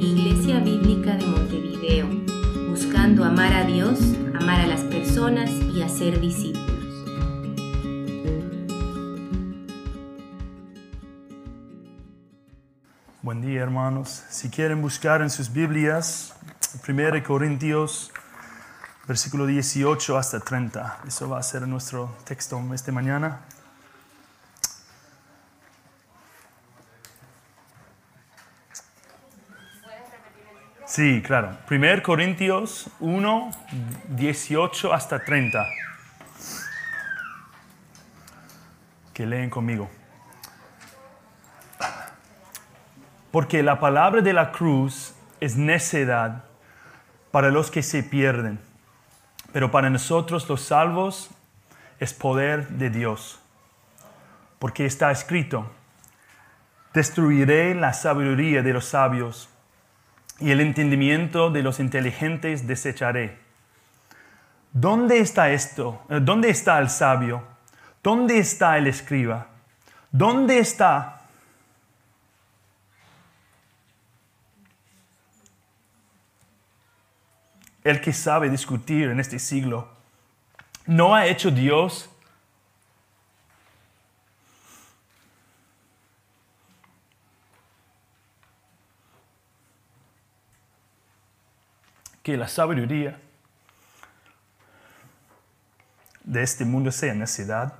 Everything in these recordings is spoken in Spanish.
Iglesia Bíblica de Montevideo, buscando amar a Dios, amar a las personas y hacer discípulos. Buen día hermanos. Si quieren buscar en sus Biblias, 1 Corintios, versículo 18 hasta 30. Eso va a ser nuestro texto esta mañana. Sí, claro. 1 Corintios 1, 18 hasta 30. Que leen conmigo. Porque la palabra de la cruz es necedad para los que se pierden, pero para nosotros los salvos es poder de Dios. Porque está escrito, destruiré la sabiduría de los sabios y el entendimiento de los inteligentes desecharé. ¿Dónde está esto? Eh, ¿Dónde está el sabio? ¿Dónde está el escriba? ¿Dónde está el que sabe discutir en este siglo? ¿No ha hecho Dios que la sabiduría de este mundo sea necesidad.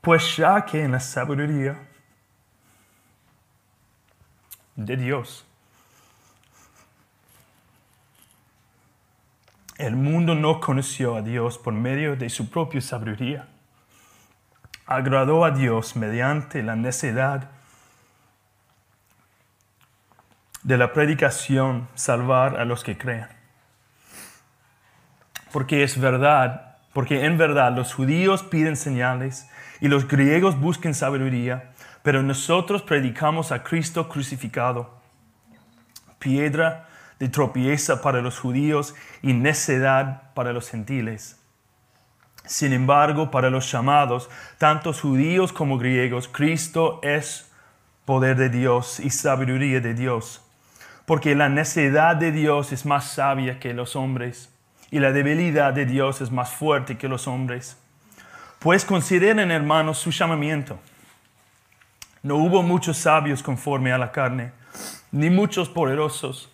Pues ya que en la sabiduría de Dios el mundo no conoció a Dios por medio de su propia sabiduría, agradó a Dios mediante la necedad de la predicación salvar a los que crean. Porque es verdad, porque en verdad los judíos piden señales y los griegos buscan sabiduría, pero nosotros predicamos a Cristo crucificado, piedra de tropieza para los judíos y necedad para los gentiles. Sin embargo, para los llamados, tantos judíos como griegos, Cristo es poder de Dios y sabiduría de Dios porque la necedad de Dios es más sabia que los hombres y la debilidad de Dios es más fuerte que los hombres. Pues consideren, hermanos, su llamamiento. No hubo muchos sabios conforme a la carne, ni muchos poderosos.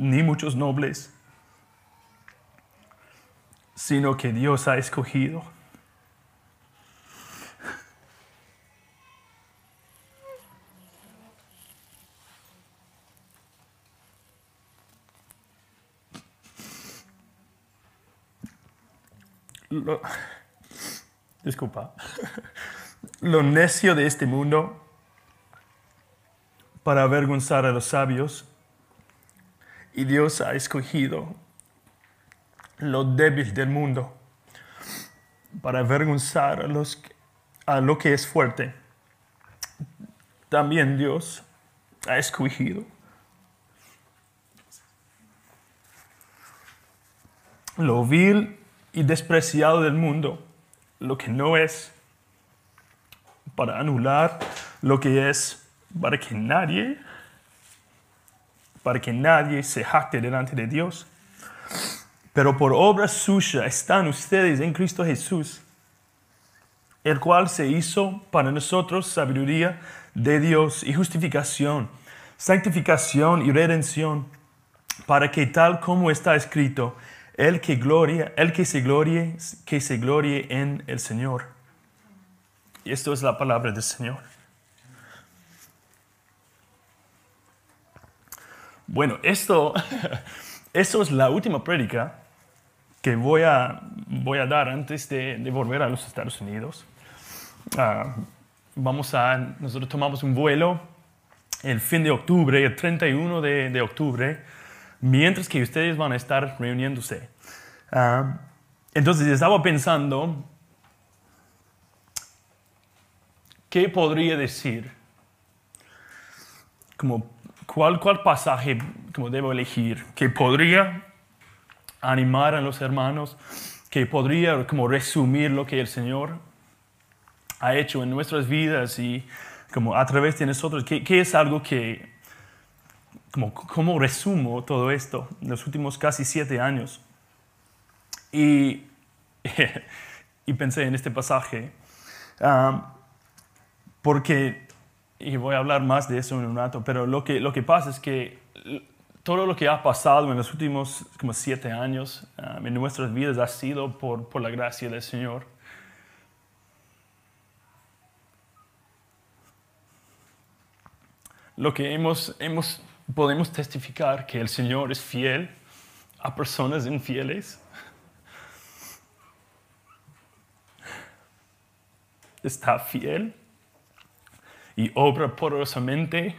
Ni muchos nobles, sino que Dios ha escogido. disculpa, lo necio de este mundo para avergonzar a los sabios Dios ha escogido lo débil del mundo para avergonzar a, los, a lo que es fuerte. También Dios ha escogido lo vil y despreciado del mundo, lo que no es, para anular lo que es, para que nadie para que nadie se jacte delante de Dios. Pero por obra suya están ustedes en Cristo Jesús, el cual se hizo para nosotros sabiduría de Dios y justificación, santificación y redención, para que tal como está escrito, el que gloria, el que se glorie, que se glorie en el Señor. Y esto es la palabra del Señor. Bueno, esto, esto es la última prédica que voy a, voy a dar antes de, volver a los Estados Unidos. Ah, vamos a, nosotros tomamos un vuelo el fin de octubre, el 31 de, de octubre, mientras que ustedes van a estar reuniéndose. Ah, entonces estaba pensando, ¿qué podría decir como cuál, cuál pasaje como debo elegir que podría animar a los hermanos, que podría como resumir lo que el Señor ha hecho en nuestras vidas y como a través de nosotros, ¿qué, qué es algo que, como, cómo resumo todo esto en los últimos casi siete años? Y, y pensé en este pasaje, um, porque, y voy a hablar más de eso en un rato, pero lo que, lo que pasa es que todo lo que ha pasado en los últimos como siete años um, en nuestras vidas ha sido por, por la gracia del Señor. Lo que hemos, hemos, podemos testificar que el Señor es fiel a personas infieles. Está fiel y obra poderosamente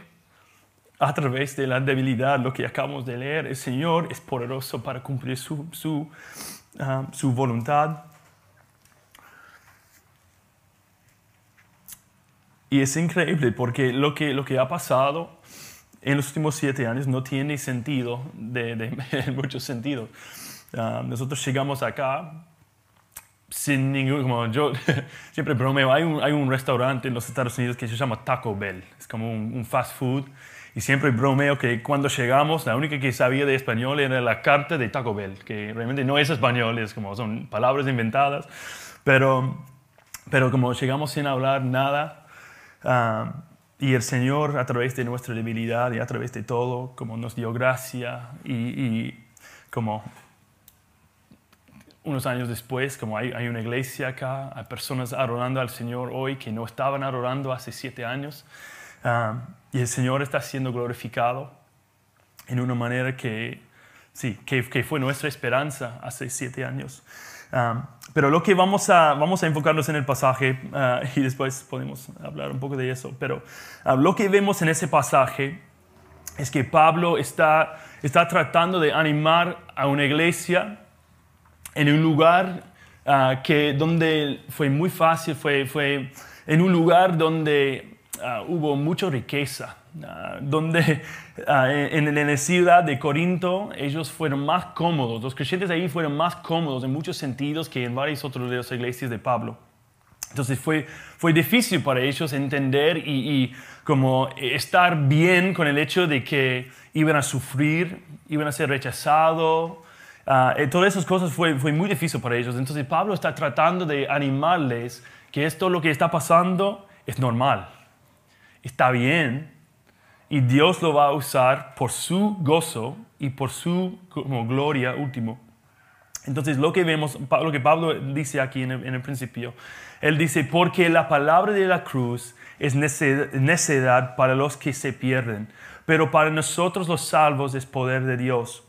a través de la debilidad, lo que acabamos de leer. El Señor es poderoso para cumplir su, su, ah, su voluntad. Y es increíble porque lo que, lo que ha pasado en los últimos siete años no tiene sentido de, de, en muchos sentidos. Uh, nosotros llegamos acá sin ningún, como yo siempre bromeo, hay un, hay un restaurante en los Estados Unidos que se llama Taco Bell, es como un, fast food, y siempre bromeo que cuando llegamos, la única que sabía de español era la carta de Taco Bell, que realmente no es español, es como son palabras inventadas, pero, pero como llegamos sin hablar nada, Uh, y el Señor, a través de nuestra debilidad y a través de todo, como nos dio gracia y como unos años después, como hay, hay, una iglesia acá, hay personas adorando al Señor hoy que no estaban adorando hace siete años. Y el Señor está siendo glorificado en una manera que, sí, que, que fue nuestra esperanza hace siete años. Pero lo que vamos a, vamos a enfocarnos en el pasaje uh, y después podemos hablar un poco de eso. Pero uh, lo que vemos en ese pasaje es que Pablo está, está tratando de animar a una iglesia en un lugar uh, que, donde fue muy fácil, fue, fue en un lugar donde hubo mucha riqueza, Uh, donde uh, en, en, la ciudad de Corinto ellos fueron más cómodos, los creyentes ahí fueron más cómodos en muchos sentidos que en varias otras de las iglesias de Pablo. Entonces fue, fue difícil para ellos entender y, y, como estar bien con el hecho de que iban a sufrir, iban a ser rechazados. Uh, todas esas cosas fue, fue muy difícil para ellos. Entonces Pablo está tratando de animarles que esto lo que está pasando es normal, está bien, y Dios lo va a usar por su gozo y por su como, gloria último. Entonces lo que vemos, lo que Pablo dice aquí en el, en el principio, él dice, porque la palabra de la cruz es necedad para los que se pierden, pero para nosotros los salvos es poder de Dios.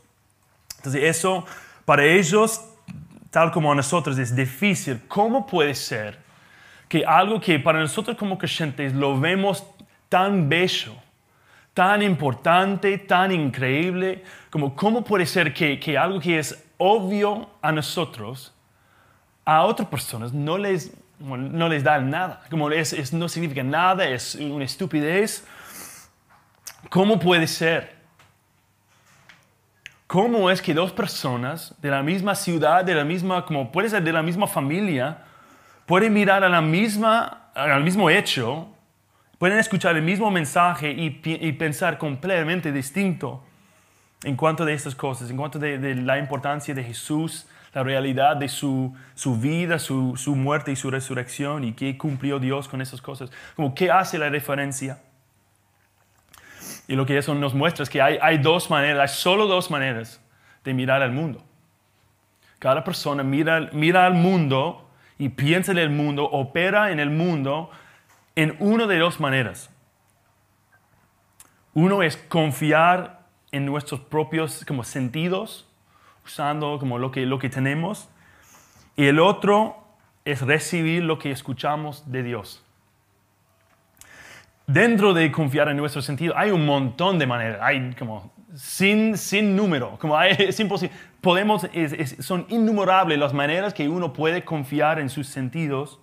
Entonces eso para ellos, tal como a nosotros, es difícil. ¿Cómo puede ser que algo que para nosotros como creyentes lo vemos tan bello, tan importante, tan increíble, como cómo puede ser que, que algo que es obvio a nosotros, a otras personas no les, no les da nada, como es, es, no significa nada, es una estupidez. ¿Cómo puede ser? ¿Cómo es que dos personas de la misma ciudad, de la misma, como puede de la misma familia, pueden mirar a la al mismo hecho Pueden escuchar el mismo mensaje y, pensar completamente distinto en cuanto de estas cosas, en cuanto de, de la importancia de Jesús, la realidad de su, su vida, su, su, muerte y su resurrección y qué cumplió Dios con esas cosas. Como qué hace la referencia. Y lo que eso nos muestra es que hay, hay dos maneras, hay solo dos maneras de mirar al mundo. Cada persona mira, mira al mundo y piensa en el mundo, opera en el mundo en una de dos maneras. Uno es confiar en nuestros propios como sentidos, usando como lo que, lo que tenemos. Y el otro es recibir lo que escuchamos de Dios. Dentro de confiar en nuestro sentido hay un montón de maneras, hay como sin, sin número, como hay, es imposible. Podemos, es, es, son innumerables las maneras que uno puede confiar en sus sentidos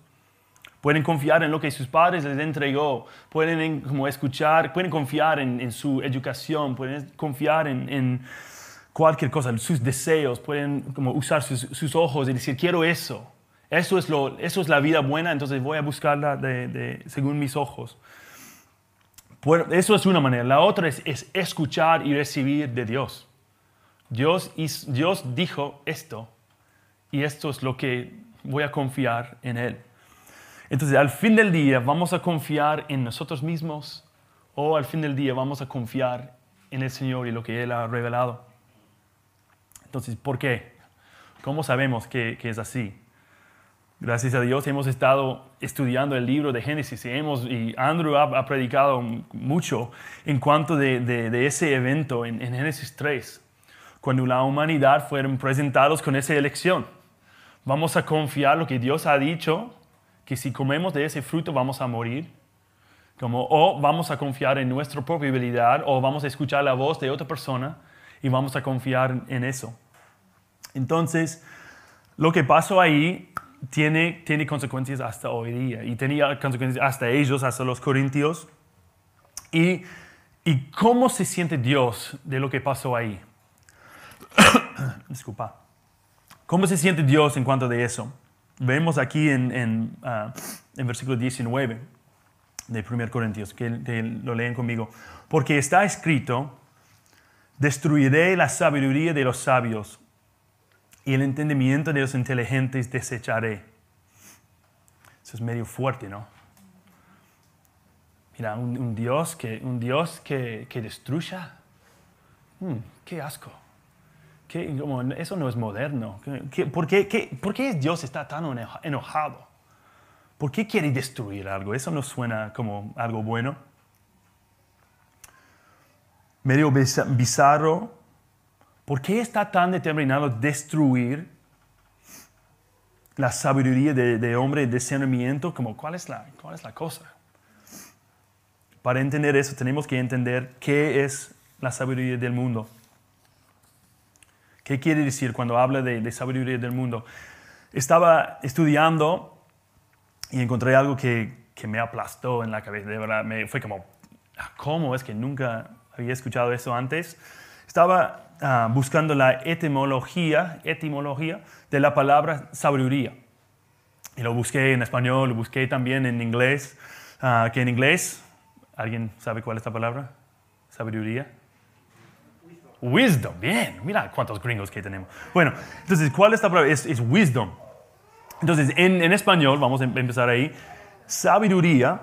Pueden confiar en lo que sus padres les entregó, pueden como escuchar, pueden confiar en, su educación, pueden confiar en, cualquier cosa, sus deseos, pueden como usar sus, ojos y decir, quiero eso. Eso es, lo, eso es la vida buena, entonces voy a buscarla de, según mis ojos. Eso es una manera. La otra es, es escuchar y recibir de Dios. Dios, Dios dijo esto y esto es lo que voy a confiar en Él. Entonces, al fin del día, ¿vamos a confiar en nosotros mismos o al fin del día vamos a confiar en el Señor y lo que Él ha revelado? Entonces, ¿por qué? ¿Cómo sabemos que, es así? Gracias a Dios hemos estado estudiando el libro de Génesis y, hemos, y Andrew ha, predicado mucho en cuanto de, ese evento en, en Génesis 3 cuando la humanidad fueron presentados con esa elección. Vamos a confiar lo que Dios ha dicho, que si comemos de ese fruto vamos a morir. Como, o vamos a confiar en nuestra propia habilidad, o vamos a escuchar la voz de otra persona y vamos a confiar en eso. Entonces, lo que pasó ahí tiene, tiene consecuencias hasta hoy día y tenía consecuencias hasta ellos, hasta los corintios. Y, ¿Y cómo se siente Dios de lo que pasó ahí? Disculpa. ¿Cómo se siente Dios en cuanto de eso? Vemos aquí en, en, ah, versículo 19 de 1 Corintios, que, lo leen conmigo. Porque está escrito, destruiré la sabiduría de los sabios y el entendimiento de los inteligentes desecharé. Eso es medio fuerte, ¿no? Mira, un, Dios que, un Dios que, que destruya. Hmm, qué asco eso no es moderno. por, qué, Dios está tan enojado? ¿Por qué quiere destruir algo? Eso no suena como algo bueno. Medio bizarro. ¿Por qué está tan determinado destruir la sabiduría de, hombre, de discernimiento? Como, ¿cuál, es la, ¿Cuál es la cosa? Para entender eso tenemos que entender qué es la sabiduría del mundo. ¿Qué quiere decir cuando habla de, sabiduría del mundo? Estaba estudiando y encontré algo que, me aplastó en la cabeza. De verdad, me, fue como, ah, ¿cómo es que nunca había escuchado eso antes? Estaba ah, buscando la etimología, etimología de la palabra sabiduría. Y lo busqué en español, lo busqué también en inglés. Ah, que en inglés, ¿alguien sabe cuál es la palabra? Sabiduría. Wisdom, bien, mira cuántos gringos que tenemos. Bueno, entonces, ¿cuál es la palabra? Es, wisdom. Entonces, en, español, vamos a em-, empezar ahí, sabiduría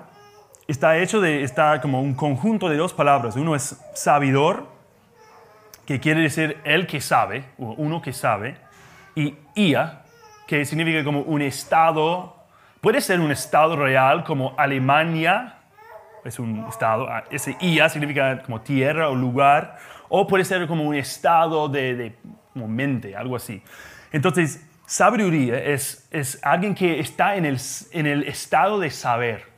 está hecho de, está como un conjunto de dos palabras. Uno es sabidor, que quiere decir el que sabe, uno que sabe, y ia, que significa como un estado, puede ser un estado real como Alemania, es un estado, ah, ese ia significa como tierra o lugar, o puede ser como un estado de, de mente, algo así. Entonces, sabiduría es, es alguien que está en el, en el estado de saber.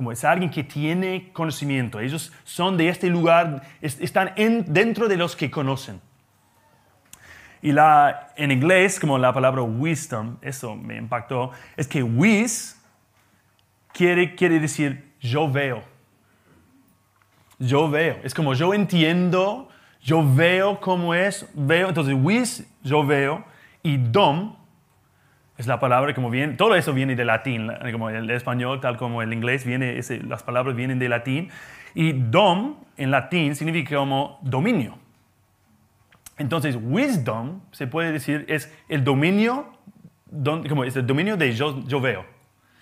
Como es alguien que tiene conocimiento. Ellos son de este lugar, están en, dentro de los que conocen. Y la, en inglés, como la palabra wisdom, eso me impactó, es que wis quiere, quiere decir yo veo yo veo. Es como yo entiendo, yo veo cómo es, veo. Entonces, wis, yo veo. Y dom es la palabra como viene, todo eso viene de latín, como el español, tal como el inglés, viene, las palabras vienen de latín. Y dom en latín significa como dominio. Entonces, wisdom se puede decir es el dominio, como es el dominio de yo, yo veo.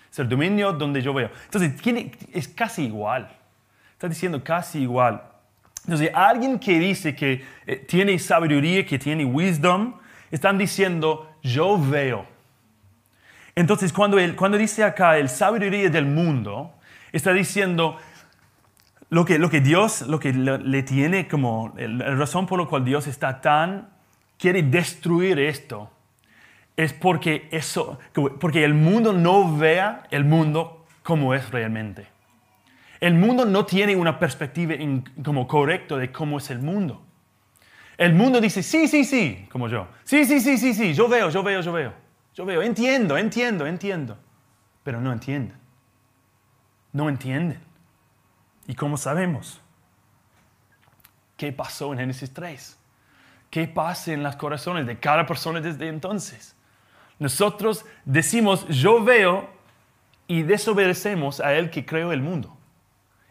Es el dominio donde yo veo. Entonces, tiene, es casi igual. Está diciendo casi igual. Entonces, alguien que dice que eh, tiene sabiduría, que tiene wisdom, están diciendo, yo veo. Entonces, cuando, él, cuando dice acá el sabiduría del mundo, está diciendo lo que, lo que Dios, lo que le, tiene como, la razón por la cual Dios está tan, quiere destruir esto, es porque, eso, porque el mundo no vea el mundo como es realmente. El mundo no tiene una perspectiva como correcta de cómo es el mundo. El mundo dice, sí, sí, sí, como yo. Sí, sí, sí, sí, sí, yo veo, yo veo, yo veo. Yo veo, entiendo, entiendo, entiendo. pero no entienden. No entienden. ¿Y cómo sabemos? ¿Qué pasó en Génesis 3? ¿Qué pasa en los corazones de cada persona desde entonces? Nosotros decimos, yo veo y desobedecemos a Él que creó el mundo.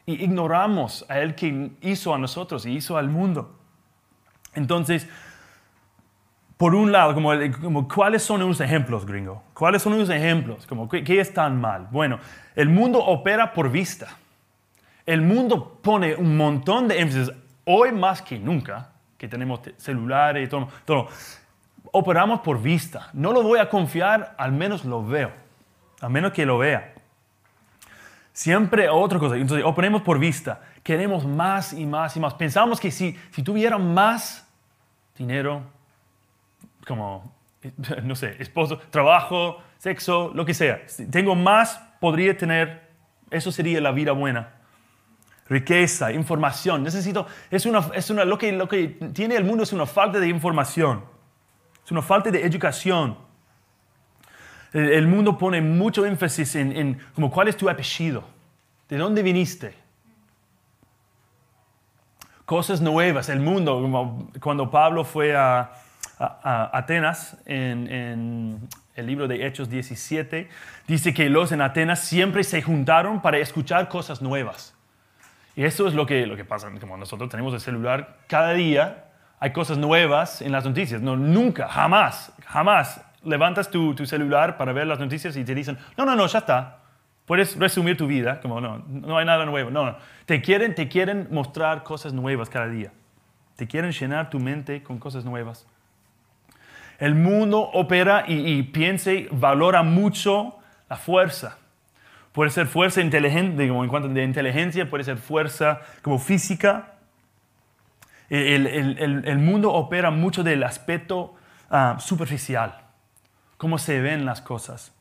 Y ignoramos a Él que hizo a nosotros y hizo al mundo. Entonces, por un lado, como, ¿cuáles son unos ejemplos, gringo? ¿Cuáles son unos ejemplos? Como, ¿qué, ¿Qué es tan mal? Bueno, el mundo opera por vista. El mundo pone un montón de énfasis, hoy más que nunca, que tenemos celulares y todo, todo, operamos por vista. No lo voy a confiar, al menos lo veo, a menos que lo vea. Siempre otra cosa, entonces operamos por vista. Queremos más y más y más. Pensamos que si, si tuviera más dinero, como, no sé, esposo, trabajo, sexo, lo que sea, si tengo más, podría tener, eso sería la vida buena riqueza, información. Necesito, es una, es una, lo, que, lo que tiene el mundo es una falta de información, es una falta de educación. El, mundo pone mucho énfasis en, en, como cuál es tu apellido, de dónde viniste. Cosas nuevas, el mundo, como cuando Pablo fue a, a, Atenas en, en el libro de Hechos 17, dice que los en Atenas siempre se juntaron para escuchar cosas nuevas. Y eso es lo que, lo que pasa, como nosotros tenemos el celular, cada día hay cosas nuevas en las noticias. No, nunca, jamás, jamás levantas tu, tu, celular para ver las noticias y te dicen, no, no, no, ya está. Puedes resumir tu vida, como no, no hay nada nuevo. No, no. Te quieren, te quieren mostrar cosas nuevas cada día. Te quieren llenar tu mente con cosas nuevas. El mundo opera y, piensa y valora mucho la fuerza. Puede ser fuerza inteligente, como en cuanto de inteligencia, puede ser fuerza como física. El, el, el mundo opera mucho del aspecto ah, superficial, cómo se ven las cosas.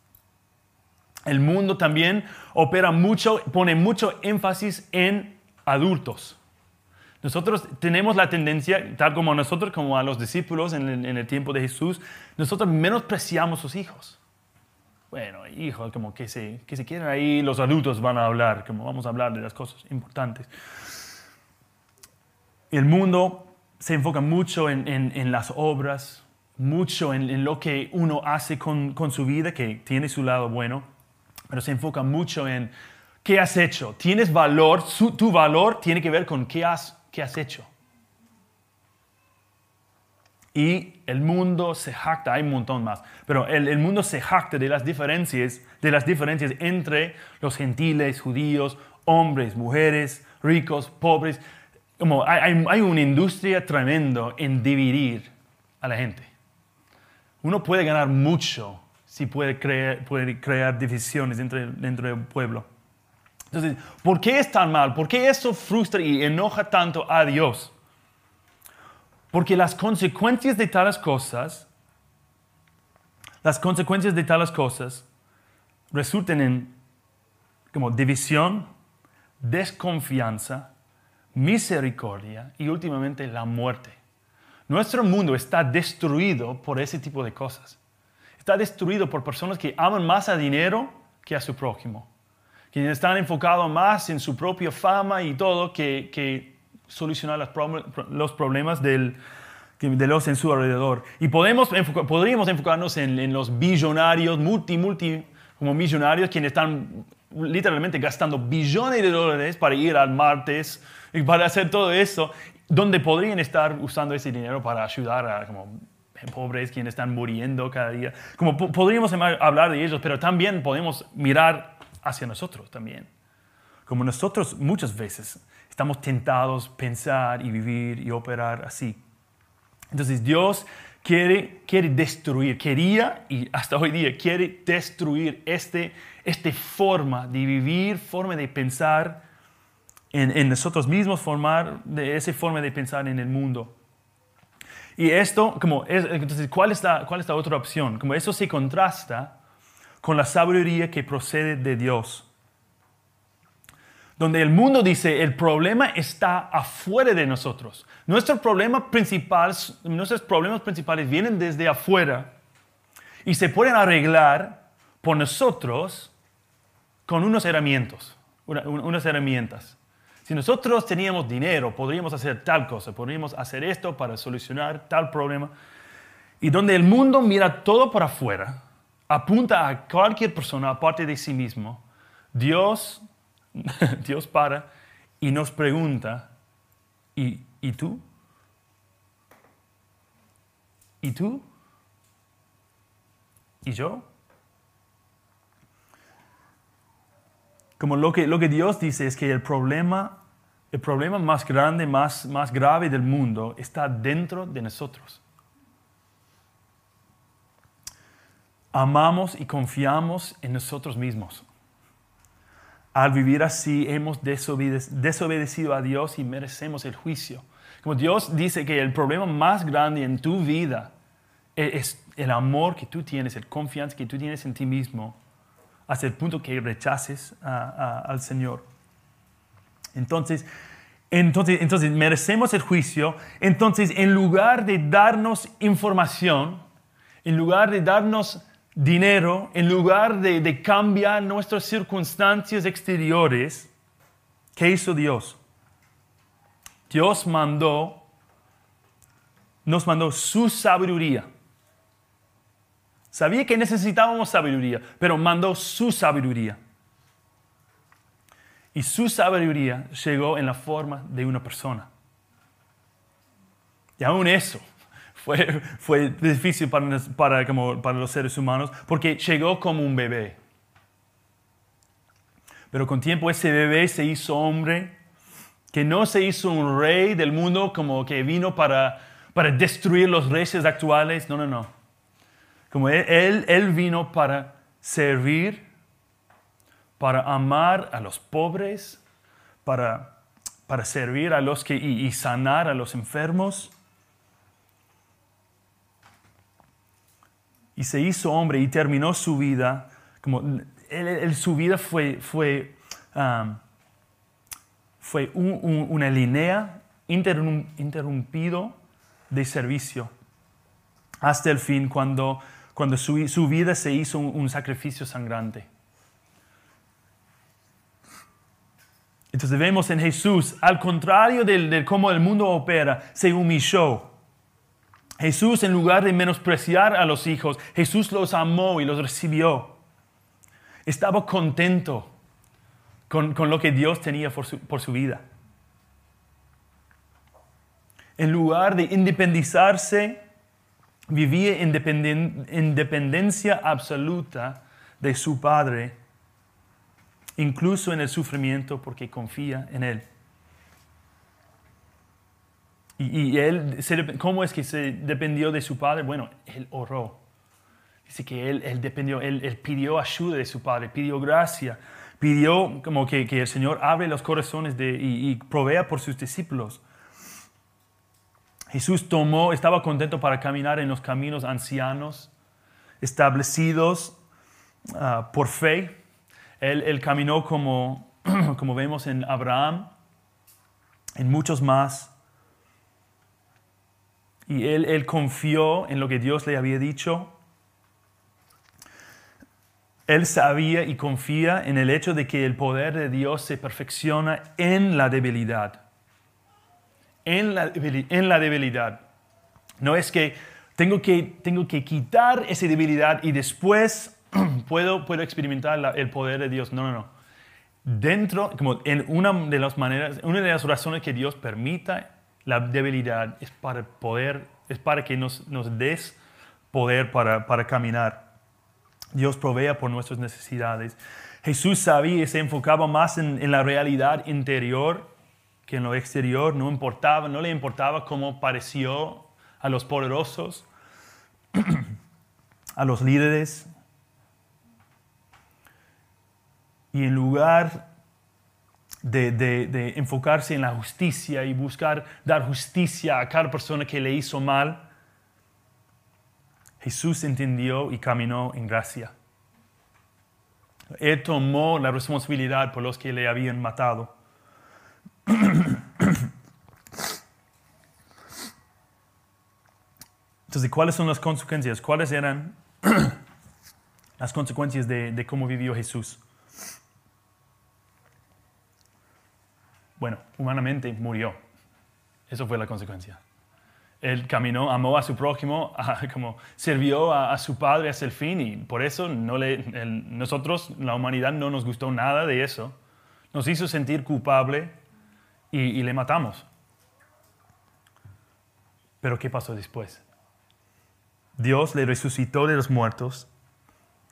El mundo también opera mucho, pone mucho énfasis en adultos. Nosotros tenemos la tendencia, tal como nosotros, como a los discípulos en el, en el tiempo de Jesús, nosotros menospreciamos a sus hijos bueno, hijos, como que se, que se quieren ahí, los adultos van a hablar, como vamos a hablar de las cosas importantes. El mundo se enfoca mucho en, en, las obras, mucho en, en, lo que uno hace con, con, su vida, que tiene su lado bueno, pero se enfoca mucho en qué has hecho. Tienes valor, tu valor tiene que ver con qué has, qué has hecho. Y el mundo se jacta, hay un montón más, pero el, el, mundo se jacta de las diferencias, de las diferencias entre los gentiles, judíos, hombres, mujeres, ricos, pobres. Como hay, hay una industria tremenda en dividir a la gente. Uno puede ganar mucho si puede crear, puede crear divisiones dentro, dentro del pueblo. Entonces, ¿por qué es tan mal? ¿Por qué eso frustra y enoja tanto a Dios? Porque las consecuencias de tales cosas, las consecuencias de tales cosas resultan en como división, desconfianza, misericordia y últimamente la muerte. Nuestro mundo está destruido por ese tipo de cosas. Está destruido por personas que aman más a dinero que a su prójimo, que están enfocados más en su propia fama y todo que, que solucionar los problemas del, de los en su alrededor. Y podemos podríamos enfocarnos en, los billonarios, multi, multi, como millonarios, quienes están literalmente gastando billones de dólares para ir al martes y para hacer todo eso, donde podrían estar usando ese dinero para ayudar a como, pobres quienes están muriendo cada día. Como podríamos hablar de ellos, pero también podemos mirar hacia nosotros también. Como nosotros muchas veces estamos tentados a pensar y vivir y operar así. Entonces Dios quiere, quiere destruir, quería y hasta hoy día quiere destruir este, esta forma de vivir, forma de pensar en, nosotros mismos, formar de esa forma de pensar en el mundo. Y esto, como, entonces, ¿cuál es, ¿cuál es la otra opción? Como eso se contrasta con la sabiduría que procede de Dios donde el mundo dice el problema está afuera de nosotros. Nuestros problemas principales, nuestros problemas principales vienen desde afuera y se pueden arreglar por nosotros con unos herramientas, unas herramientas. Si nosotros teníamos dinero, podríamos hacer tal cosa, podríamos hacer esto para solucionar tal problema. Y donde el mundo mira todo por afuera, apunta a cualquier persona aparte de sí mismo, Dios, Dios para y nos pregunta, ¿y, ¿y tú? ¿Y tú? ¿Y yo? Como lo que, lo que Dios dice es que el problema, el problema más grande, más, más grave del mundo está dentro de nosotros. Amamos y confiamos en nosotros mismos. Al vivir así hemos desobedecido a Dios y merecemos el juicio. Como Dios dice que el problema más grande en tu vida es el amor que tú tienes, el confianza que tú tienes en ti mismo hasta el punto que rechaces al Señor. Entonces, entonces, entonces, merecemos el juicio. Entonces, en lugar de darnos información, en lugar de darnos dinero, en lugar de, cambiar nuestras circunstancias exteriores, ¿qué hizo Dios? Dios mandó, nos mandó su sabiduría. Sabía que necesitábamos sabiduría, pero mandó su sabiduría. Y su sabiduría llegó en la forma de una persona. Y aún eso fue, fue difícil para, para, para los seres humanos porque llegó como un bebé. Pero con tiempo ese bebé se hizo hombre, que no se hizo un rey del mundo como que vino para, para destruir los reyes actuales. No, no, no. Como él, él, vino para servir, para amar a los pobres, para, para servir a los que y, sanar a los enfermos. Y se hizo hombre y terminó su vida, como su vida fue, fue, um, fue una línea interrumpido de servicio hasta el fin cuando cuando su, vida se hizo un, sacrificio sangrante. Entonces vemos en Jesús, al contrario de, cómo el mundo opera, se humilló. Jesús, en lugar de menospreciar a los hijos, Jesús los amó y los recibió. Estaba contento con, lo que Dios tenía por su, por su vida. En lugar de independizarse vivía en dependencia absoluta de su Padre, incluso en el sufrimiento porque confía en Él. Y, él, ¿cómo es que se dependió de su Padre? Bueno, Él oró. Dice que Él, dependió, él, pidió ayuda de su Padre, pidió gracia, pidió como que, el Señor abre los corazones de, y, provea por sus discípulos. Jesús tomó, estaba contento para caminar en los caminos ancianos, establecidos ah, por fe. Él, caminó como, como vemos en Abraham, en muchos más. Y él, él confió en lo que Dios le había dicho. Él sabía y confía en el hecho de que el poder de Dios se perfecciona en la debilidad en la, en la debilidad. No es que tengo que, tengo que quitar esa debilidad y después puedo, puedo experimentar el poder de Dios. No, no, no. Dentro, como en una de las maneras, una de las razones que Dios permita la debilidad es para poder, es para que nos, nos des poder para, para caminar. Dios provea por nuestras necesidades. Jesús sabía y se enfocaba más en, en la realidad interior que en lo exterior no importaba, no le importaba cómo pareció a los poderosos, a los líderes. Y en lugar de, de, enfocarse en la justicia y buscar dar justicia a cada persona que le hizo mal, Jesús entendió y caminó en gracia. Él tomó la responsabilidad por los que le habían matado. Entonces, ¿cuáles son las consecuencias? ¿Cuáles eran las consecuencias de, cómo vivió Jesús? Bueno, humanamente murió. Eso fue la consecuencia. Él caminó, amó a su prójimo, como sirvió a, su padre hasta el fin y por eso nosotros, la humanidad, no nos gustó nada de eso. Nos hizo sentir culpable y le matamos. Pero ¿qué pasó después? Dios le resucitó de los muertos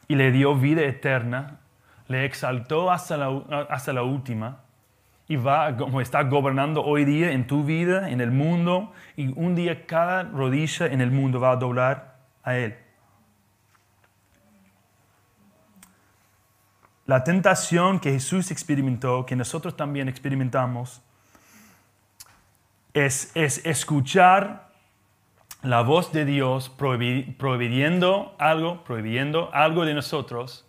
y le dio vida eterna, le exaltó hasta la última y va como está gobernando hoy día en tu vida, en el mundo, y un día cada rodilla en el mundo va a doblar a Él. La tentación que Jesús experimentó, que nosotros también experimentamos, es, es escuchar la voz de Dios prohibiendo algo, prohibiendo algo de nosotros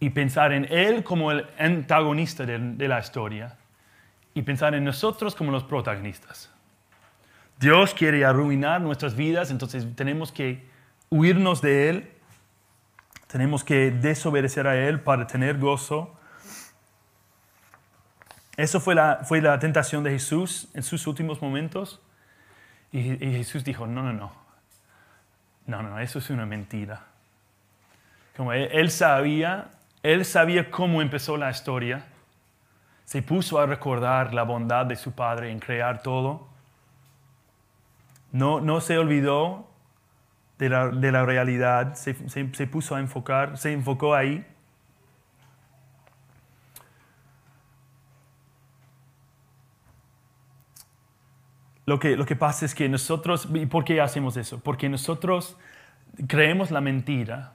y pensar en Él como el antagonista de, la historia y pensar en nosotros como los protagonistas. Dios quiere arruinar nuestras vidas, entonces tenemos que huirnos de Él, tenemos que desobedecer a Él para tener gozo. Eso fue la, fue la tentación de Jesús en sus últimos momentos. Y, Jesús dijo, no, no, no, no, no, eso es una mentira. Como él, sabía, él sabía cómo empezó la historia, se puso a recordar la bondad de su Padre en crear todo. No, no se olvidó de la, de la realidad, se, se, puso a enfocar, se enfocó ahí. Lo que, lo que pasa es que nosotros, ¿y por qué hacemos eso? Porque nosotros creemos la mentira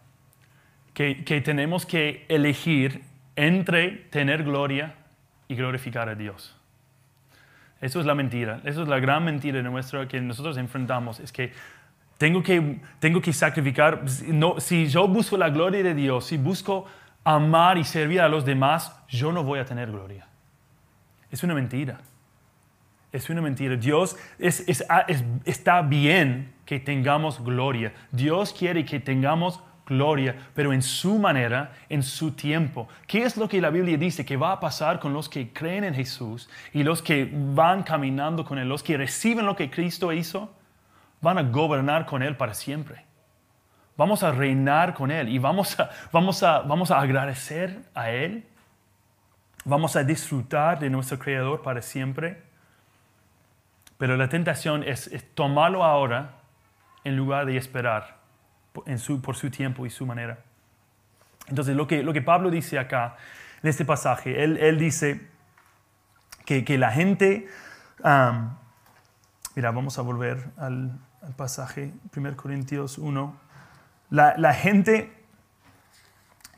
que, tenemos que elegir entre tener gloria y glorificar a Dios. Eso es la mentira, eso es la gran mentira nuestra que nosotros enfrentamos, es que tengo que, tengo que sacrificar, no, si yo busco la gloria de Dios, si busco amar y servir a los demás, yo no voy a tener gloria. Es una mentira es una mentira. Dios ah, está bien que tengamos gloria. Dios quiere que tengamos gloria, pero en su manera, en su tiempo. ¿Qué es lo que la Biblia dice que va a pasar con los que creen en Jesús y los que van caminando con Él, los que reciben lo que Cristo hizo? Van a gobernar con Él para siempre. Vamos a reinar con Él y vamos a, vamos a, vamos a agradecer a Él. Vamos a disfrutar de nuestro Creador para siempre. Pero la tentación es, tomarlo ahora en lugar de esperar por su tiempo y su manera. Entonces, lo que, lo que Pablo dice acá, en este pasaje, él, dice que, la gente, mira, vamos a volver al, pasaje, 1 Corintios 1, la, la gente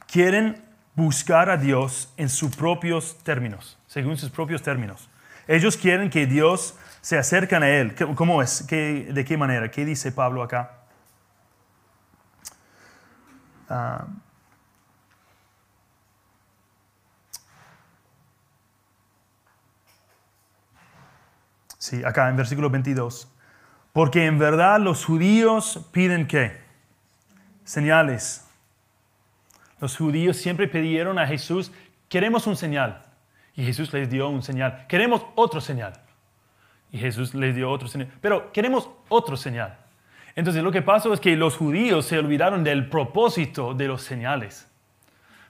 quieren buscar a Dios en sus propios términos, según sus propios términos. Ellos quieren que Dios se acercan a Él. ¿Cómo es? ¿De qué manera? ¿Qué dice Pablo acá? Ah, sí, acá en versículo 22. Porque en verdad los judíos piden qué? Señales. Los judíos siempre pidieron a Jesús, queremos un señal. Y Jesús les dio un señal. Queremos otro señal. Y Jesús les dio otro señal. Pero queremos otro señal. Entonces lo que pasó es que los judíos se olvidaron del propósito de los señales.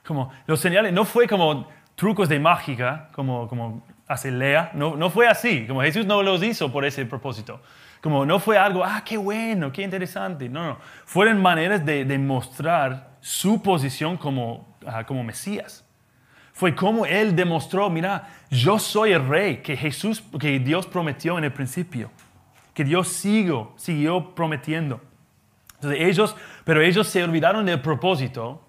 Como los señales no fue como trucos de mágica, como, como hace Lea, no, no fue así, como Jesús no los hizo por ese propósito. Como no fue algo, ah, qué bueno, qué interesante. No, no. Fueron maneras de demostrar su posición como, como Mesías fue como él demostró, mira, yo soy el rey que Jesús, que Dios prometió en el principio, que Dios siguió, siguió prometiendo. Entonces ellos, pero ellos se olvidaron del propósito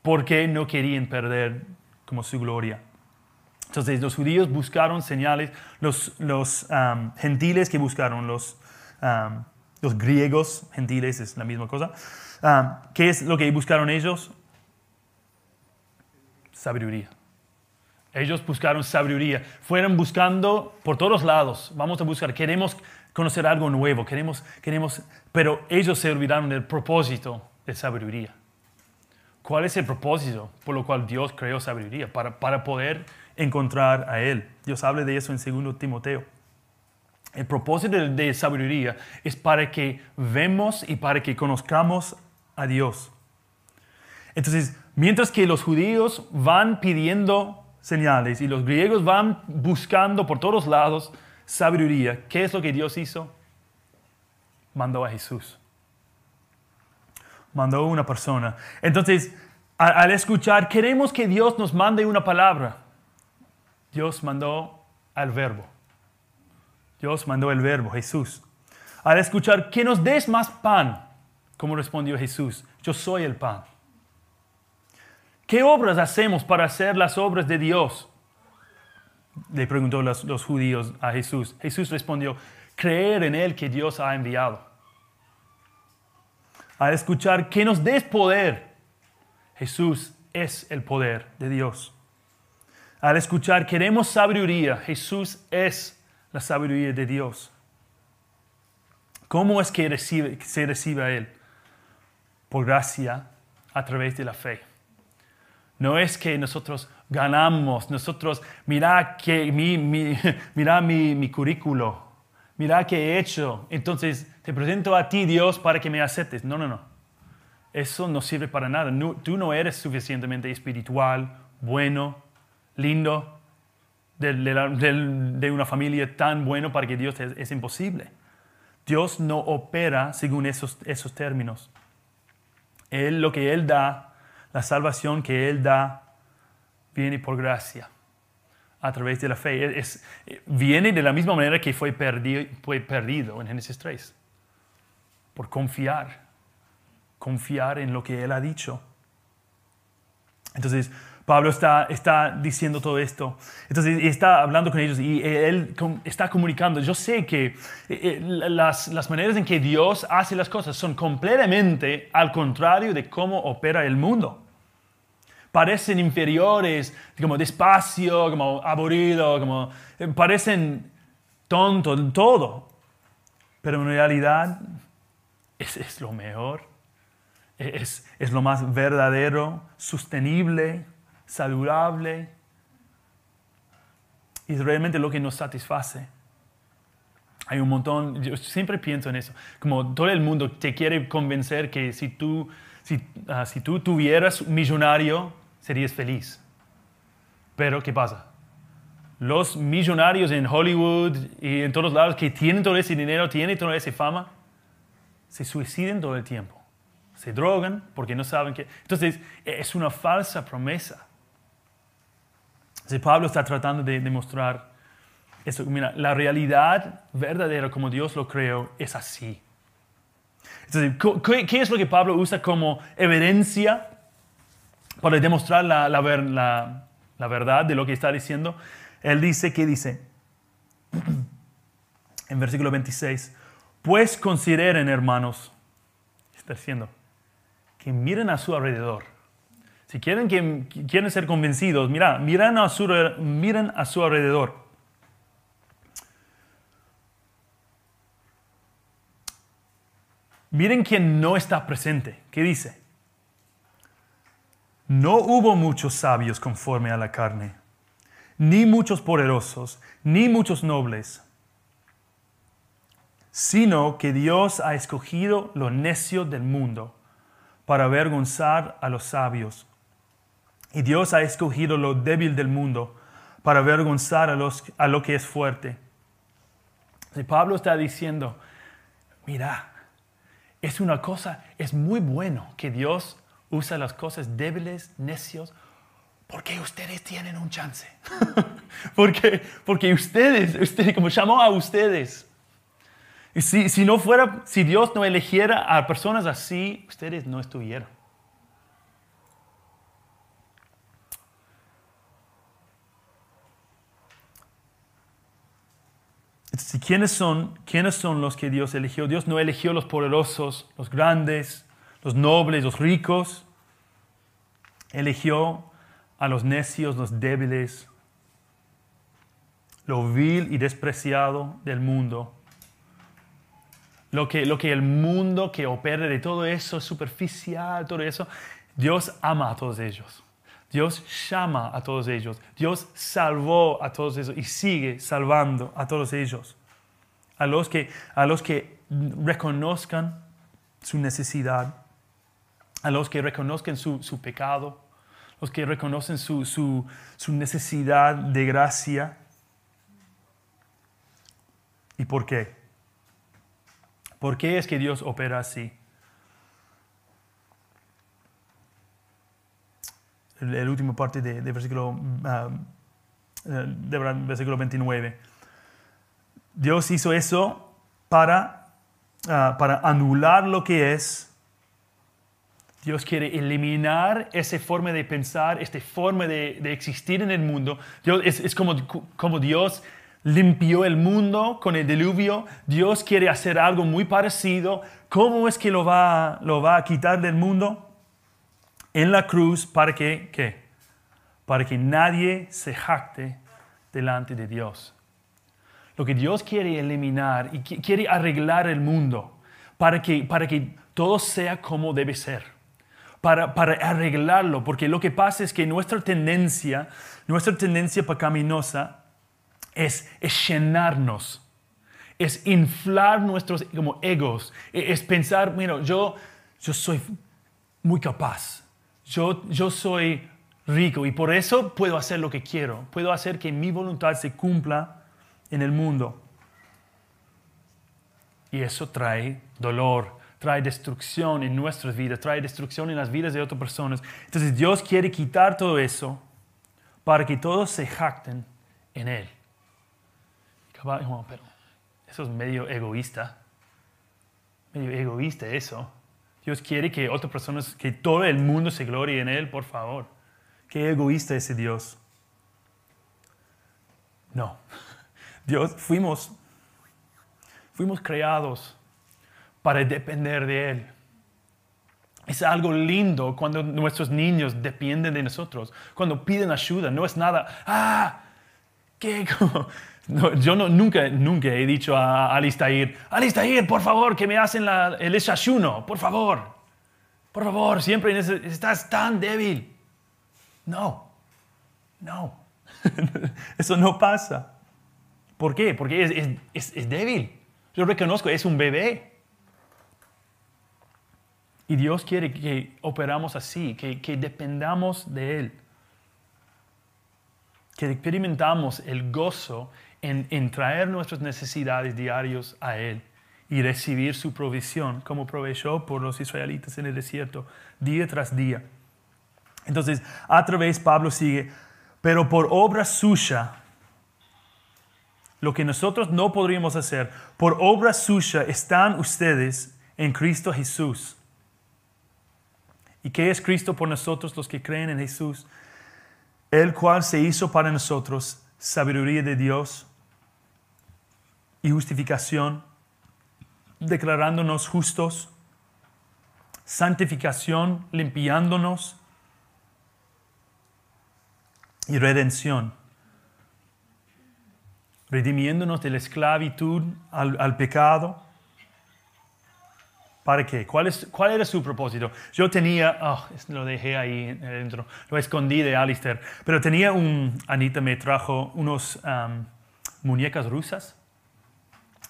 porque no querían perder como su gloria. Entonces los judíos buscaron señales, los, los um, gentiles que buscaron, los, um, los griegos, gentiles es la misma cosa. Um, ¿Qué es lo que buscaron ellos? sabiduría. Ellos buscaron sabiduría, fueron buscando por todos lados, vamos a buscar, queremos conocer algo nuevo, queremos, queremos, pero ellos se olvidaron del propósito de sabiduría. ¿Cuál es el propósito por lo cual Dios creó sabiduría? Para, para poder encontrar a Él. Dios habla de eso en 2 Timoteo. El propósito de sabiduría es para que vemos y para que conozcamos a Dios. Entonces, mientras que los judíos van pidiendo señales y los griegos van buscando por todos lados sabiduría, ¿qué es lo que Dios hizo? Mandó a Jesús. Mandó a una persona. Entonces, al escuchar, queremos que Dios nos mande una palabra. Dios mandó al verbo. Dios mandó el verbo, Jesús. Al escuchar, que nos des más pan, como respondió Jesús, yo soy el pan. ¿Qué obras hacemos para hacer las obras de Dios? Le preguntó los, los judíos a Jesús. Jesús respondió, creer en Él que Dios ha enviado. Al escuchar, que nos des poder, Jesús es el poder de Dios. Al escuchar, queremos sabiduría, Jesús es la sabiduría de Dios. ¿Cómo es que se recibe a Él? Por gracia a través de la fe. No es que nosotros ganamos, nosotros, mira, que mi, mi, mira mi, mi currículo, mira qué he hecho, entonces te presento a ti Dios para que me aceptes. No, no, no. Eso no sirve para nada. tú no eres suficientemente espiritual, bueno, lindo, de, una familia tan buena para que Dios es, imposible. Dios no opera según esos, esos términos. Él, lo que Él da, la salvación que Él da, viene por gracia, a través de la fe. Es, viene de la misma manera que fue perdido, fue perdido en Génesis 3, por confiar, confiar en lo que Él ha dicho. Entonces, Pablo está, está diciendo todo esto. Entonces está hablando con ellos y él está comunicando. Yo sé que eh, eh, las, las maneras en que Dios hace las cosas son completamente al contrario de cómo opera el mundo. Parecen inferiores, como despacio, como aburrido, como eh, parecen tonto, todo. Pero en realidad es, es lo mejor, es, es lo más verdadero, sostenible saludable. Y es realmente lo que nos satisface. Hay un montón, yo siempre pienso en eso, como todo el mundo te quiere convencer que si tú, si, ah, si tú tuvieras millonario, serías feliz. Pero, ¿qué pasa? Los millonarios en Hollywood y en todos lados que tienen todo ese dinero, tienen toda esa fama, se suiciden todo el tiempo. Se drogan porque no saben que... Entonces, es una falsa promesa. Pablo está tratando de demostrar eso. Mira, la realidad verdadera como Dios lo creó es así. Entonces, ¿qué es lo que Pablo usa como evidencia para demostrar la, la, verdad de lo que está diciendo? Él dice, ¿qué dice? En versículo 26, pues consideren, hermanos, está diciendo, que miren a su alrededor si quieren, que, quieren ser convencidos, mira, miren a, su, miren a su alrededor. Miren quién no está presente. ¿Qué dice? No hubo muchos sabios conforme a la carne, ni muchos poderosos, ni muchos nobles, sino que Dios ha escogido lo necio del mundo para avergonzar a los sabios. Y Dios ha escogido lo débil del mundo para avergonzar a, los, a lo que es fuerte. Y Pablo está diciendo, mira, es una cosa, es muy bueno que Dios usa las cosas débiles, necios, porque ustedes tienen un chance. porque, porque ustedes, ustedes, como llamó a ustedes. Y si, si no fuera, si Dios no eligiera a personas así, ustedes no estuvieran. ¿Quiénes son, ¿quiénes son los que Dios eligió? Dios no eligió los poderosos, los grandes, los nobles, los ricos. Eligió a los necios, los débiles, lo vil y despreciado del mundo. Lo que, lo que el mundo que opera de todo eso superficial, todo eso, Dios ama a todos ellos. Dios llama a todos ellos. Dios salvó a todos ellos y sigue salvando a todos ellos. A los que, a los que reconozcan su necesidad, a los que reconozcan su, su pecado, los que reconocen su, su, su necesidad de gracia. ¿Y por qué? ¿Por qué es que Dios opera así? El, último parte de, versículo, de versículo 29. Dios hizo eso para, ah, para anular lo que es. Dios quiere eliminar esa forma de pensar, esta forma de, de existir en el mundo. Dios, es, es como, como Dios limpió el mundo con el diluvio. Dios quiere hacer algo muy parecido. ¿Cómo es que lo va, lo va a quitar del mundo? En la cruz para que, ¿qué? Para que nadie se jacte delante de Dios. Lo que Dios quiere eliminar y quiere arreglar el mundo para que, para que todo sea como debe ser. Para, para arreglarlo, porque lo que pasa es que nuestra tendencia, nuestra tendencia pecaminosa es, llenarnos, es inflar nuestros como egos, e, es pensar, mira, yo, yo soy muy capaz, yo, yo soy rico y por eso puedo hacer lo que quiero, puedo hacer que mi voluntad se cumpla en el mundo. Y eso trae dolor, trae destrucción en nuestras vidas, trae destrucción en las vidas de otras personas. Entonces Dios quiere quitar todo eso para que todos se jacten en Él pero eso es medio egoísta. Medio egoísta eso. Dios quiere que otras personas, que todo el mundo se glorie en Él, por favor. Qué egoísta ese Dios. No. Dios, fuimos, fuimos creados para depender de Él. Es algo lindo cuando nuestros niños dependen de nosotros, cuando piden ayuda. No es nada, ah, qué, yo no, nunca, nunca he dicho a Alistair, Alistair, por favor, que me hacen el desayuno, por favor, por favor, siempre estás tan débil. No, no, eso no pasa. ¿Por qué? Porque es, es, débil. Yo reconozco, es un bebé. Y Dios quiere que operamos así, que, que dependamos de Él. Que experimentamos el gozo en, traer nuestras necesidades diarias a Él y recibir su provisión, como proveyó por los israelitas en el desierto, día tras día. Entonces, a través Pablo sigue, pero por obra suya, lo que nosotros no podríamos hacer, por obra suya están ustedes en Cristo Jesús. ¿Y qué es Cristo por nosotros los que creen en Jesús? El cual se hizo para nosotros sabiduría de Dios y justificación, declarándonos justos, santificación, limpiándonos y redención, redimiéndonos de la esclavitud al, pecado. ¿Para qué? ¿Cuál, es, ¿Cuál era su propósito? Yo tenía, oh, lo dejé ahí dentro, lo escondí de Alistair, pero tenía un, Anita me trajo unos muñecas rusas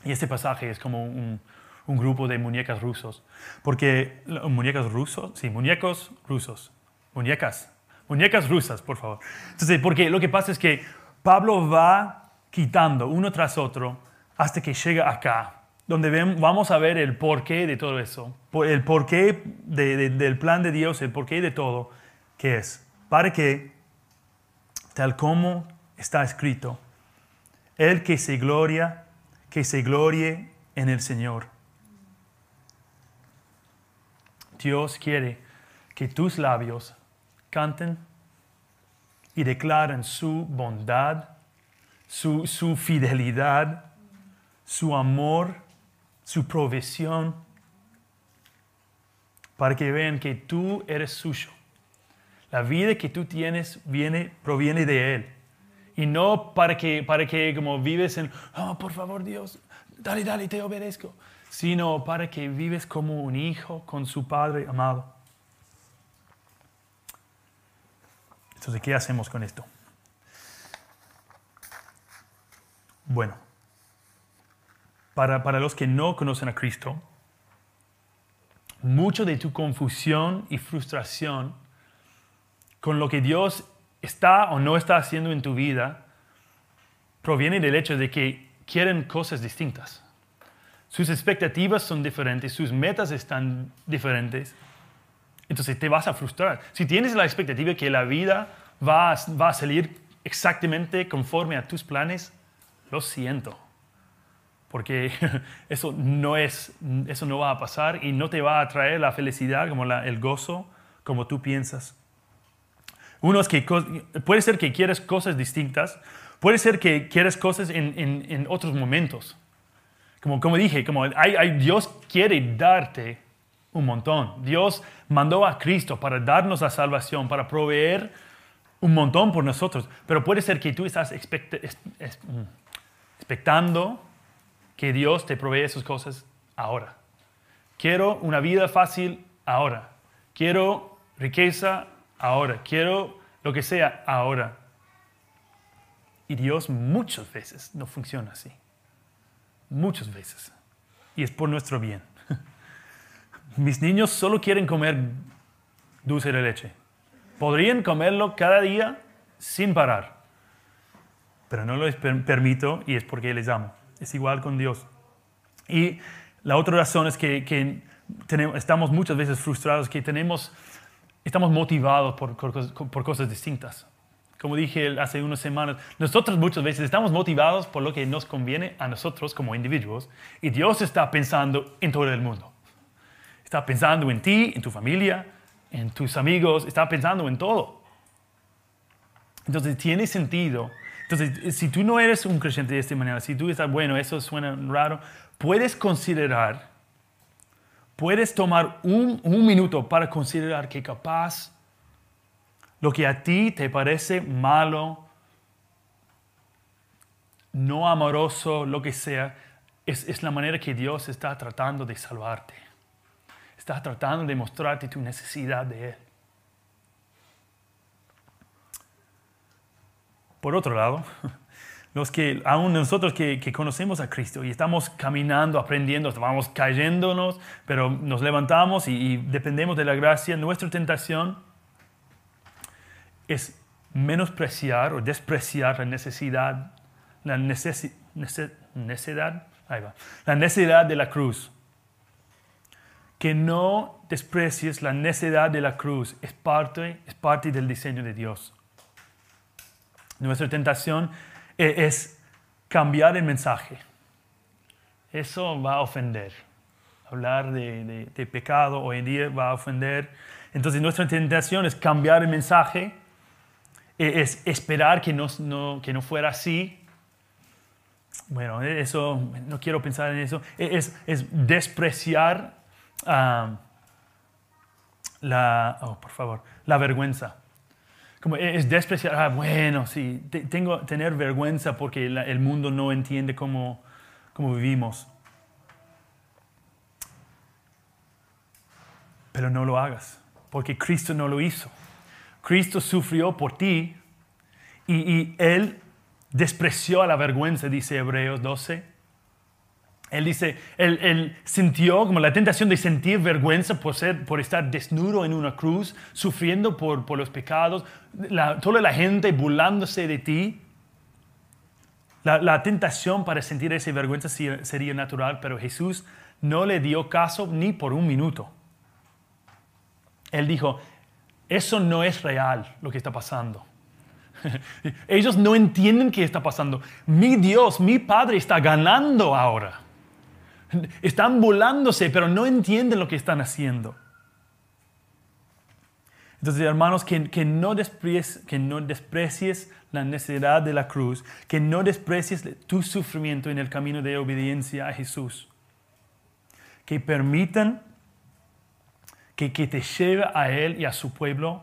y este pasaje es como un, grupo de muñecas rusos. Porque, muñecas rusos, sí, muñecos rusos. Muñecas, muñecas rusas, por favor. Entonces, porque lo que pasa es que Pablo va quitando uno tras otro hasta que llega acá, donde vamos a ver el porqué de todo eso, el porqué del plan de Dios, el porqué de todo, que es, para que, tal como está escrito, el que se gloria que se glorie en el Señor. Dios quiere que tus labios canten y declaren su bondad, su, su fidelidad, su amor, su provisión, para que vean que tú eres suyo. La vida que tú tienes viene, proviene de Él. Y no para que, para que como vives en, oh, por favor Dios, dale, dale, te obedezco. Sino para que vives como un hijo con su Padre amado. Entonces, ¿qué hacemos con esto? Bueno, para, para los que no conocen a Cristo, mucho de tu confusión y frustración con lo que Dios está o no está haciendo en tu vida proviene del hecho de que quieren cosas distintas. Sus expectativas son diferentes, sus metas están diferentes. Entonces te vas a frustrar. Si tienes la expectativa que la vida va a, va a salir exactamente conforme a tus planes, lo siento. Porque eso no, es, eso no va a pasar y no te va a traer la felicidad como el gozo como tú piensas. Uno es que puede ser que quieres cosas distintas, puede ser que quieres cosas en, otros momentos. Como, como dije, como hay, Dios quiere darte un montón. Dios mandó a Cristo para darnos la salvación, para proveer un montón por nosotros. Pero puede ser que tú estás mm, expectando que Dios te provee esas cosas ahora. Quiero una vida fácil ahora. Quiero riqueza ahora. Quiero lo que sea ahora. Y Dios muchas veces no funciona así. Muchas veces. Y es por nuestro bien. Mis niños solo quieren comer dulce de leche. Podrían comerlo cada día sin parar. Pero no lo permito y es porque les amo. Es igual con Dios. Y la otra razón es que, que tenemos, estamos muchas veces frustrados, que tenemos, estamos motivados por, por cosas distintas. Como dije hace unas semanas, nosotros muchas veces estamos motivados por lo que nos conviene a nosotros como individuos y Dios está pensando en todo el mundo. Está pensando en ti, en tu familia, en tus amigos, está pensando en todo. Entonces tiene sentido. Entonces, si tú no eres un creyente de esta manera, si tú estás, bueno, eso suena raro, puedes considerar, puedes tomar un, un minuto para considerar que capaz lo que a ti te parece malo, no amoroso, lo que sea, es, es, la manera que Dios está tratando de salvarte. Está tratando de mostrarte tu necesidad de Él. Por otro lado, los que, aún nosotros que, conocemos a Cristo y estamos caminando, aprendiendo, vamos cayéndonos, pero nos levantamos y, dependemos de la gracia, nuestra tentación es menospreciar o despreciar la necesidad, la necesidad, la necesidad de la cruz. Que no desprecies la necesidad de la cruz, es parte, es parte del diseño de Dios. Nuestra tentación e, es cambiar el mensaje. Eso va a ofender. Hablar de, de pecado hoy en día va a ofender. Entonces nuestra tentación es cambiar el mensaje e, es esperar que no, que no fuera así. Bueno, eso, no quiero pensar en eso. E, es, es despreciar uh, la, oh, por favor, la vergüenza. Como e, es despreciar, ah, bueno, sí, tengo tener vergüenza porque el mundo no entiende cómo, cómo vivimos. Pero no lo hagas, porque Cristo no lo hizo. Cristo sufrió por ti y, Él despreció a la vergüenza, dice Hebreos 12. Él dice, él, sintió como la tentación de sentir vergüenza por, ser, por estar desnudo en una cruz, sufriendo por, los pecados, toda la gente burlándose de ti. La, la, tentación para sentir esa vergüenza sería natural, pero Jesús no le dio caso ni por un minuto. Él dijo, eso no es real lo que está pasando. Ellos no entienden qué está pasando. Mi Dios, mi Padre está ganando ahora. Están volándose, pero no entienden lo que están haciendo. Entonces, hermanos, que, que, no desprecies, que no desprecies la necesidad de la cruz, que no desprecies tu sufrimiento en el camino de obediencia a Jesús. Que permitan que, te lleve a Él y a su pueblo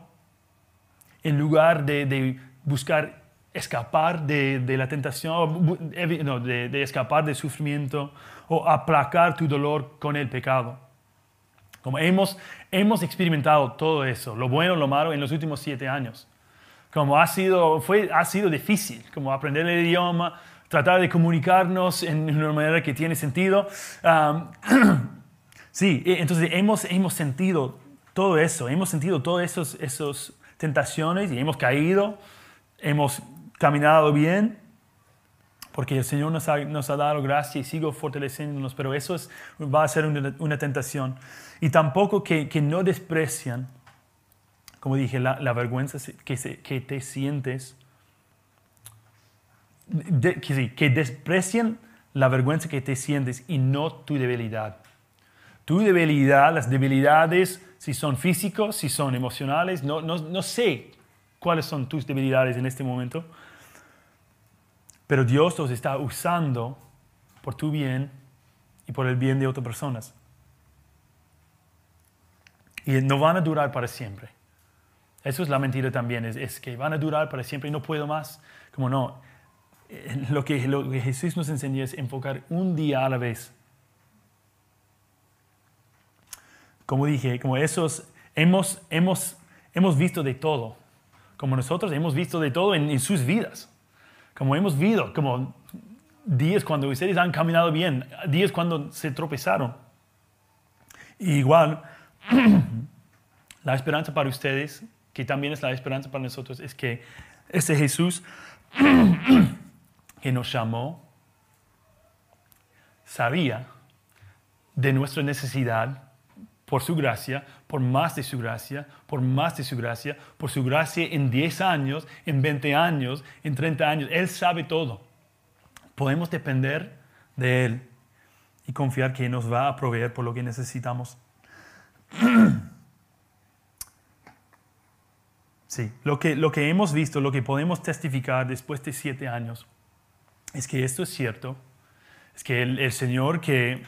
en lugar de, buscar escapar de, la tentación, no, de, escapar del sufrimiento o aplacar tu dolor con el pecado. Como hemos, hemos experimentado todo eso, lo bueno, lo malo, en los últimos siete años. como ha sido, fue, ha sido difícil, como aprender el idioma, tratar de comunicarnos en una manera que tiene sentido. sí, e, entonces hemos, hemos sentido todo eso, hemos sentido todas esas esos tentaciones y hemos caído, hemos caminado bien, porque el Señor nos ha, nos ha dado gracia y sigo fortaleciéndonos, pero eso es, va a ser una, una tentación. Y tampoco que, que, no desprecian, como dije, la, la vergüenza que, se, que te sientes, de, que, que desprecian la vergüenza que te sientes y no tu debilidad. Tu debilidad, las debilidades, si son físicos, si son emocionales, no, no, no sé cuáles son tus debilidades en este momento, pero Dios los está usando por tu bien y por el bien de otras personas. Y no van a durar para siempre. Eso es la mentira también, es, que van a durar para siempre y no puedo más. Como no, eh, lo que, Jesús nos enseña es enfocar un día a la vez. Como dije, como esos, hemos, hemos, hemos visto de todo. Como nosotros hemos visto de todo en sus vidas como hemos visto, como días cuando ustedes han caminado bien, días cuando se tropezaron. igual, la esperanza para ustedes, que también es la esperanza para nosotros, es que ese Jesús que nos llamó sabía de nuestra necesidad por su gracia, por más de su gracia, por más de su gracia, por su gracia en 10 años, en 20 años, en 30 años. Él sabe todo. Podemos depender de Él y confiar que nos va a proveer por lo que necesitamos. Sí, lo que, lo que hemos visto, lo que podemos testificar después de siete años, es que esto es cierto, es que el, el Señor que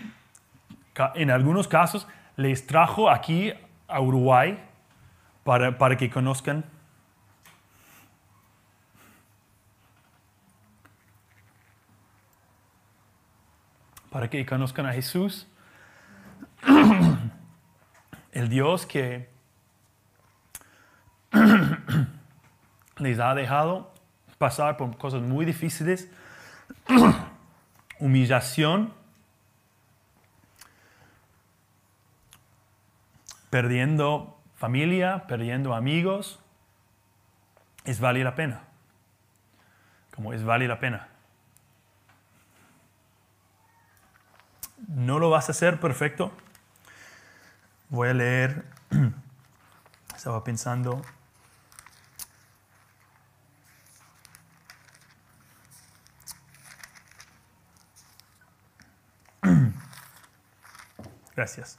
en algunos casos les trajo aquí a Uruguay para, para que conozcan. Para que conozcan a Jesús, el Dios que les ha dejado pasar por cosas muy difíciles, humillación, perdiendo familia, perdiendo amigos, es vale la pena. Como es vale la pena. No lo vas a hacer perfecto. Voy a leer. Estaba pensando. Gracias.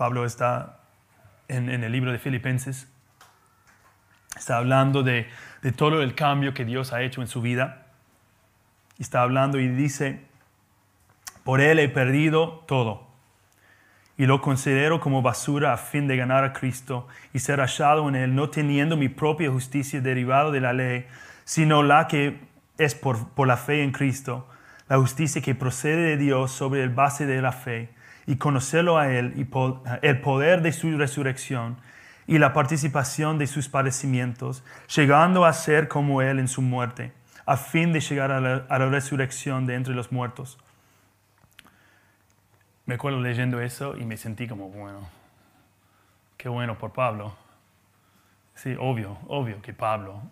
Pablo está en, el libro de Filipenses, está hablando de, todo el cambio que Dios ha hecho en su vida. Está hablando y dice, por Él he perdido todo y lo considero como basura a fin de ganar a Cristo y ser hallado en Él, no teniendo mi propia justicia derivada de la ley, sino la que es por, la fe en Cristo, la justicia que procede de Dios sobre el base de la fe y conocerlo a Él y el poder de su resurrección y la participación de sus padecimientos, llegando a ser como Él en su muerte, a fin de llegar a la, resurrección de entre los muertos. Me acuerdo leyendo eso y me sentí como, bueno, qué bueno por Pablo. Sí, obvio, obvio que Pablo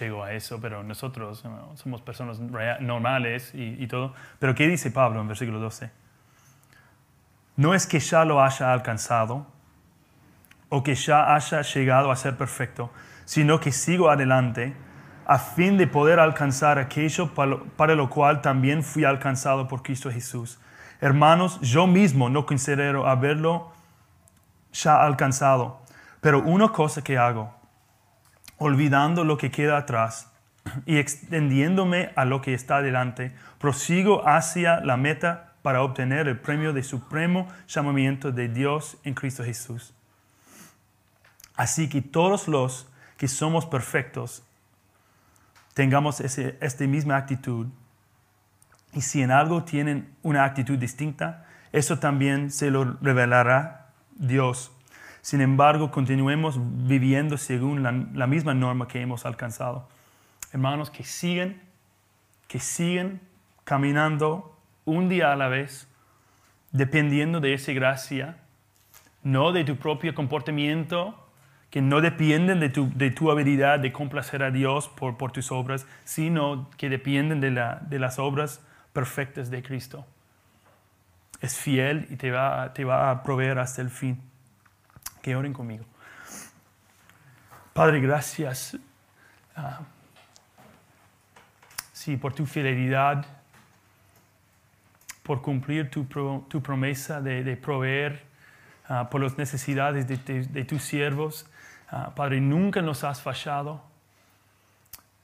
llegó a eso, pero nosotros somos personas normales y, y, todo. Pero ¿qué dice Pablo en versículo 12? No es que ya lo haya alcanzado o que ya haya llegado a ser perfecto, sino que sigo adelante a fin de poder alcanzar aquello para lo cual también fui alcanzado por Cristo Jesús. Hermanos, yo mismo no considero haberlo ya alcanzado, pero una cosa que hago, olvidando lo que queda atrás y extendiéndome a lo que está adelante, prosigo hacia la meta para obtener el premio de supremo llamamiento de Dios en Cristo Jesús. Así que todos los que somos perfectos tengamos esta misma actitud. Y si en algo tienen una actitud distinta, eso también se lo revelará Dios. Sin embargo, continuemos viviendo según la, la misma norma que hemos alcanzado. Hermanos, que siguen, que siguen caminando un día a la vez, dependiendo de esa gracia, no de tu propio comportamiento, que no dependen de tu, de tu habilidad de complacer a Dios por, por tus obras, sino que dependen de, la, de las obras perfectas de Cristo. Es fiel y te va, te va a proveer hasta el fin. Que oren conmigo. Padre, gracias. ah, sí, por tu fidelidad, por cumplir tu, pro- tu promesa de, de proveer ah, por las necesidades de, de- de tus siervos. Ah, Padre, nunca nos has fallado.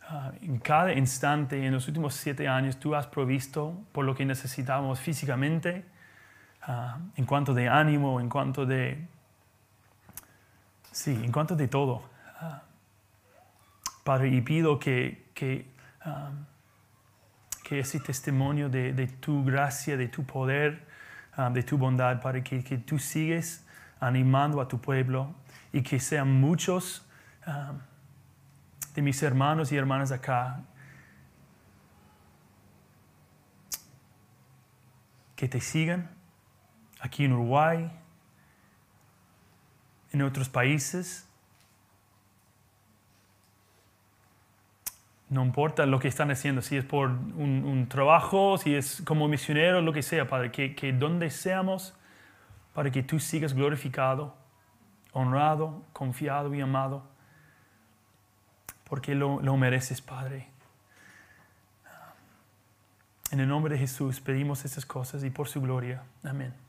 Ah, en cada instante, en los últimos siete años, tú has provisto por lo que necesitábamos físicamente, en cuanto de ánimo, en cuanto de... Sí, en cuanto de todo. Padre, y pido que, que, ah, que ese testimonio de, de tu gracia, de tu poder, ah, de tu bondad, Padre, que, que tú sigues animando a tu pueblo y que sean muchos ah, de mis hermanos y hermanas acá que te sigan aquí en Uruguay, en otros países. No importa lo que están haciendo, si es por un, trabajo, si es como misionero, lo que sea, Padre, que, que donde seamos, para que tú sigas glorificado, honrado, confiado y amado, porque lo, lo mereces, Padre. En el nombre de Jesús pedimos estas cosas y por su gloria. Amén.